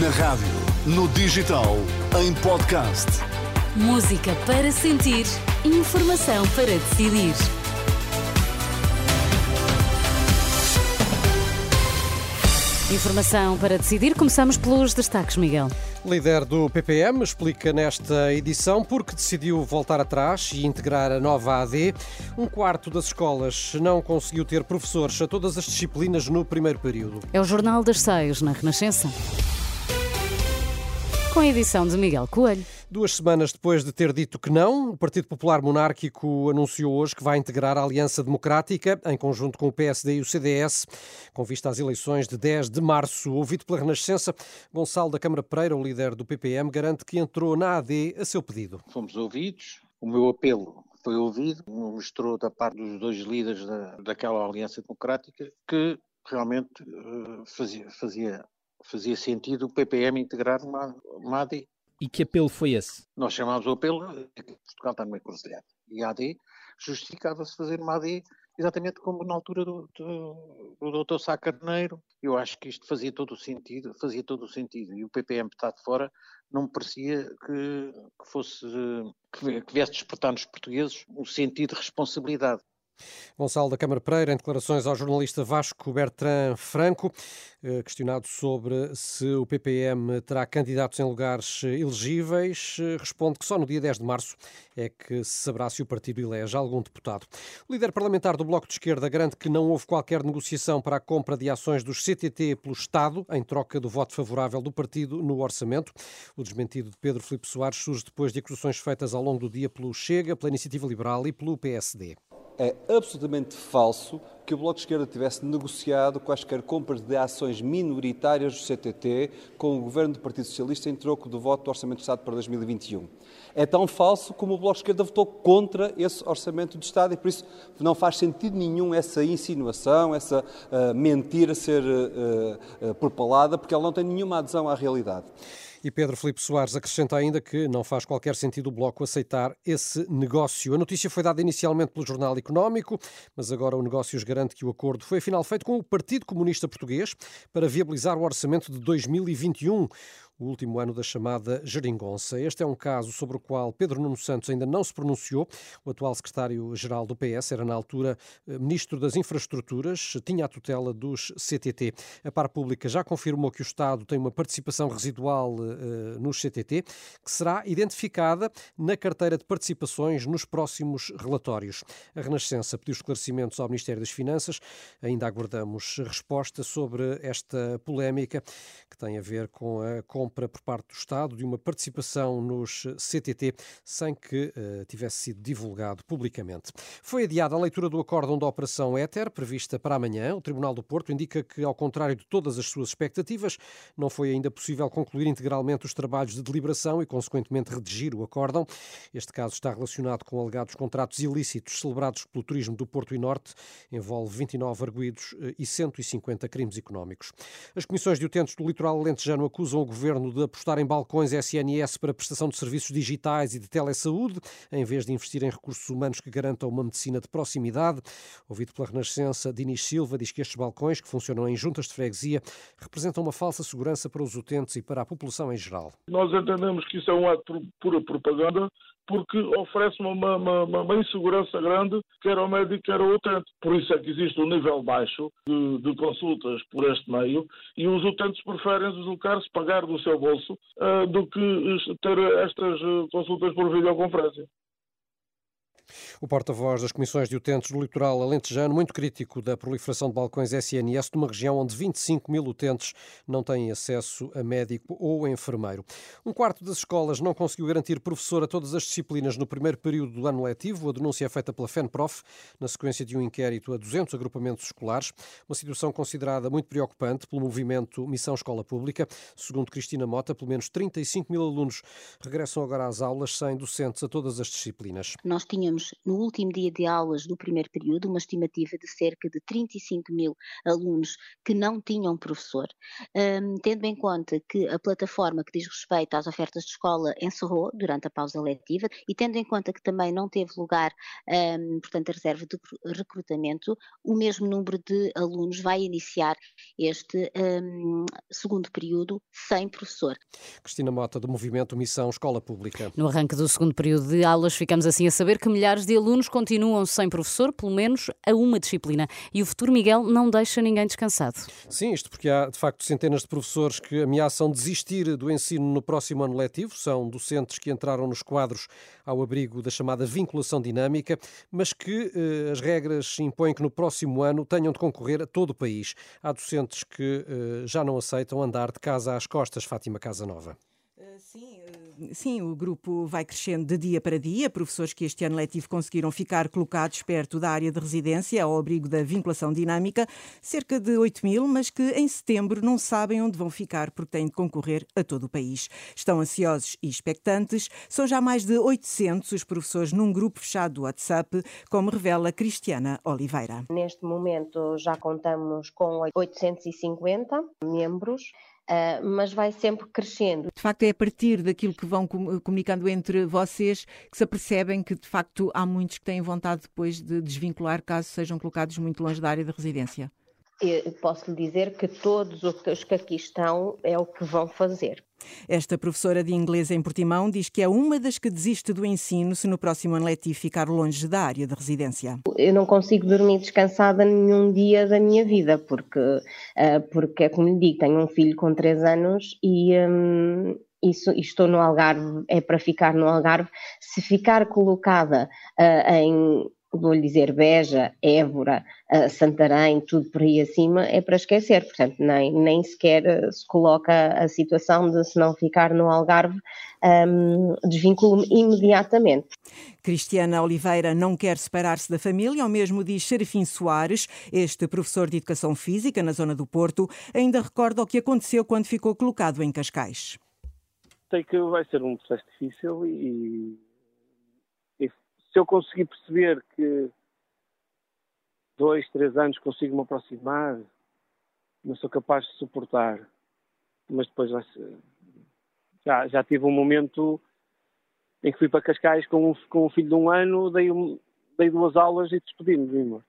Na rádio, no digital, em podcast. Música para sentir, informação para decidir. Informação para decidir. Começamos pelos destaques, Miguel. Líder do PPM explica nesta edição porque decidiu voltar atrás e integrar a nova AD. Um quarto das escolas não conseguiu ter professores a todas as disciplinas no primeiro período. É o Jornal das Seis, na Renascença. Com a edição de Miguel Coelho. Duas semanas depois de ter dito que não, o Partido Popular Monárquico anunciou hoje que vai integrar a Aliança Democrática, em conjunto com o PSD e o CDS, com vista às eleições de 10 de março. Ouvido pela Renascença, Gonçalo da Câmara Pereira, o líder do PPM, garante que entrou na AD a seu pedido. Fomos ouvidos, o meu apelo foi ouvido, mostrou da parte dos dois líderes da, daquela Aliança Democrática que realmente uh, fazia, fazia, fazia sentido o PPM integrar uma, uma AD. E que apelo foi esse? Nós chamámos o apelo que Portugal está numa encruzilhada. E a AD justificava-se fazer uma AD exatamente como na altura do, do, do Dr. Sá Carneiro. Eu acho que isto fazia todo o sentido, fazia todo o sentido. E o PPM está de fora não me parecia que, que fosse que, que viesse despertar nos portugueses um sentido de responsabilidade. Gonçalo da Câmara Pereira, em declarações ao jornalista Vasco Bertrand Franco, eh, questionado sobre se o PPM terá candidatos em lugares elegíveis, eh, responde que só no dia 10 de março é que se saberá se o partido elege algum deputado. O líder parlamentar do Bloco de Esquerda garante que não houve qualquer negociação para a compra de ações dos CTT pelo Estado, em troca do voto favorável do partido no orçamento. O desmentido de Pedro Filipe Soares surge depois de acusações feitas ao longo do dia pelo Chega, pela Iniciativa Liberal e pelo PSD. É absolutamente falso que o Bloco de Esquerda tivesse negociado quaisquer compras de ações minoritárias do CTT com o governo do Partido Socialista em troco do voto do Orçamento de Estado para 2021. É tão falso como o Bloco de Esquerda votou contra esse Orçamento de Estado e por isso não faz sentido nenhum essa insinuação, essa uh, mentira ser uh, uh, propalada, porque ela não tem nenhuma adesão à realidade. E Pedro Filipe Soares acrescenta ainda que não faz qualquer sentido o Bloco aceitar esse negócio. A notícia foi dada inicialmente pelo Jornal Económico, mas agora o Negócios garante que o acordo foi afinal feito com o Partido Comunista Português para viabilizar o orçamento de 2021 o último ano da chamada geringonça. Este é um caso sobre o qual Pedro Nuno Santos ainda não se pronunciou. O atual secretário-geral do PS era, na altura, eh, ministro das Infraestruturas, tinha a tutela dos CTT. A par pública já confirmou que o Estado tem uma participação residual uh, nos CTT, que será identificada na carteira de participações nos próximos relatórios. A Renascença pediu esclarecimentos ao Ministério das Finanças. Ainda aguardamos resposta sobre esta polémica que tem a ver com a compra compra por parte do Estado de uma participação nos CTT sem que uh, tivesse sido divulgado publicamente. Foi adiada a leitura do acórdão da Operação Éter, prevista para amanhã. O Tribunal do Porto indica que, ao contrário de todas as suas expectativas, não foi ainda possível concluir integralmente os trabalhos de deliberação e, consequentemente, redigir o acórdão. Este caso está relacionado com alegados contratos ilícitos celebrados pelo turismo do Porto e Norte, envolve 29 arguídos eh, e 150 crimes económicos. As comissões de utentes do litoral alentejano acusam o governo governo de apostar em balcões SNS para prestação de serviços digitais e de telesaúde, em vez de investir em recursos humanos que garantam uma medicina de proximidade. Ouvido pela Renascença, Dinis Silva diz que estes balcões, que funcionam em juntas de freguesia, representam uma falsa segurança para os utentes e para a população em geral. Nós entendemos que isso é um ato de pura propaganda porque oferece uma, uma, uma, insegurança grande, quer ao médico, quer ao utente. Por isso é que existe um nível baixo de, de consultas por este meio e os utentes preferem deslocar-se, pagar do seu bolso, uh, do que ter estas eh, consultas por videoconferência. O porta-voz das comissões de utentes do litoral alentejano, muito crítico da proliferação de balcões SNS numa região onde 25 mil utentes não têm acesso a médico ou enfermeiro. Um quarto das escolas não conseguiu garantir professor a todas as disciplinas no primeiro período do ano letivo. A denúncia é feita pela FENPROF, na sequência de um inquérito a 200 agrupamentos escolares. Uma situação considerada muito preocupante pelo movimento Missão Escola Pública. Segundo Cristina Mota, pelo menos 35 mil alunos regressam agora às aulas sem docentes a todas as disciplinas. Nós tínhamos tínhamos no último dia de aulas do primeiro período uma estimativa de cerca de 35 mil alunos que não tinham professor. Um, tendo em conta que a plataforma que diz respeito às ofertas de escola encerrou durante a pausa letiva e tendo em conta que também não teve lugar, um, portanto, a reserva de recrutamento, o mesmo número de alunos vai iniciar este um, segundo período sem professor. Cristina Mota, do Movimento Missão Escola Pública. No arranque do segundo período de aulas, ficamos assim a saber que milhares de alunos continuam sem professor, pelo menos a uma disciplina. E o futuro Miguel não deixa ninguém descansado. Sim, isto porque há de facto centenas de professores que ameaçam desistir do ensino no próximo ano letivo. São docentes que entraram nos quadros ao abrigo da chamada vinculação dinâmica, mas que eh, as regras impõem que no próximo ano tenham de concorrer a todo o país. Há docentes que eh, já não aceitam andar de casa às costas, Fátima Casa Nova. Sim, eh, sim, o grupo vai crescendo de dia para dia. Professores que este ano letivo conseguiram ficar colocados perto da área de residência, ao abrigo da vinculação dinâmica, cerca de 8 mil, mas que em setembro não sabem onde vão ficar porque têm de concorrer a todo o país. Estão ansiosos e expectantes. São já mais de 800 os professores num grupo fechado do WhatsApp, como revela Cristiana Oliveira. Neste momento já contamos com 850 membros Uh, mas vai sempre crescendo. De facto, é a partir daquilo que vão comunicando entre vocês que se apercebem que, de facto, há muitos que têm vontade depois de desvincular caso sejam colocados muito longe da área de residência. Eu posso lhe dizer que todos os que aqui estão é o que vão fazer. Esta professora de inglês em Portimão diz que é uma das que desiste do ensino se no próximo ano letivo ficar longe da área de residência. Eu não consigo dormir descansada nenhum dia da minha vida, porque, uh, porque é como lhe digo, tenho um filho com 3 anos e. Um, isso, estou no Algarve, é para ficar no Algarve. Se ficar colocada uh, em vou-lhe dizer Beja, Évora, uh, Santarém, tudo por aí acima, é para esquecer. Portanto, nem, nem sequer uh, se coloca a situação de se não ficar no Algarve, um, desvinculo-me imediatamente. Cristiana Oliveira não quer separar-se da família, ao mesmo diz Serafim Soares, este professor de Educação Física na zona do Porto, ainda recorda o que aconteceu quando ficou colocado em Cascais. Sei que vai ser um processo difícil e se eu conseguir perceber que dois, três anos consigo me aproximar, não sou capaz de suportar. Mas depois vai ser... já, já tive um momento em que fui para Cascais com um, com um filho de um ano, dei, um, dei duas aulas e despedi-me, vim embora.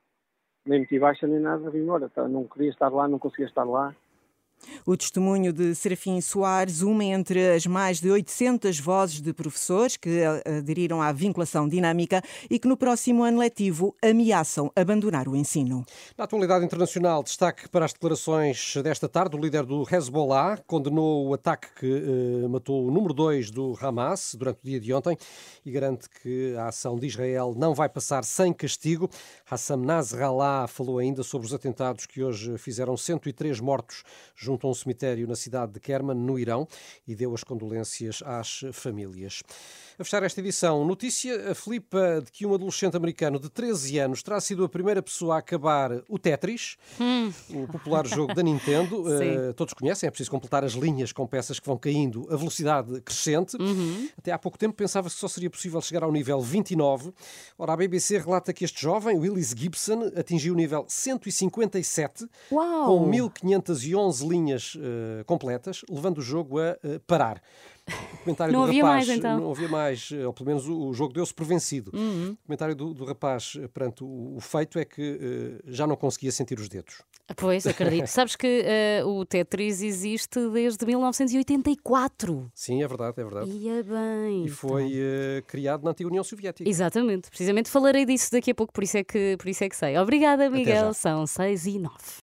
Nem meti baixa nem nada, vim embora. Tá, não queria estar lá, não conseguia estar lá. O testemunho de Serafim Soares, uma entre as mais de 800 vozes de professores que aderiram à vinculação dinâmica e que no próximo ano letivo ameaçam abandonar o ensino. Na atualidade internacional, destaque para as declarações desta tarde, o líder do Hezbollah condenou o ataque que eh, matou o número 2 do Hamas durante o dia de ontem e garante que a ação de Israel não vai passar sem castigo. Hassam Nasrallah falou ainda sobre os atentados que hoje fizeram 103 mortos junto junto a um cemitério na cidade de Kerman, no Irão, e deu as condolências às famílias. A fechar esta edição, notícia aflipa de que um adolescente americano de 13 anos terá sido a primeira pessoa a acabar o Tetris, hum. o popular jogo da Nintendo. uh, todos conhecem, é preciso completar as linhas com peças que vão caindo a velocidade crescente. Uhum. Até há pouco tempo pensava-se que só seria possível chegar ao nível 29. Ora, a BBC relata que este jovem, Willis Gibson, atingiu o nível 157, Uau. com 1511 linhas uh, completas, levando o jogo a uh, parar. O comentário não do havia rapaz, mais, então. Não havia mais, ou pelo menos o, o jogo deu-se por vencido. Uhum. O comentário do, do rapaz perante o, o, feito é que uh, já não conseguia sentir os dedos. Pois, acredito. Sabes que uh, o Tetris existe desde 1984. Sim, é verdade, é verdade. E é bem. E foi uh, criado na antiga União Soviética. Exatamente. Precisamente falarei disso daqui a pouco, por isso é que, por isso é que sei. Obrigada, Miguel. São 6 e 9.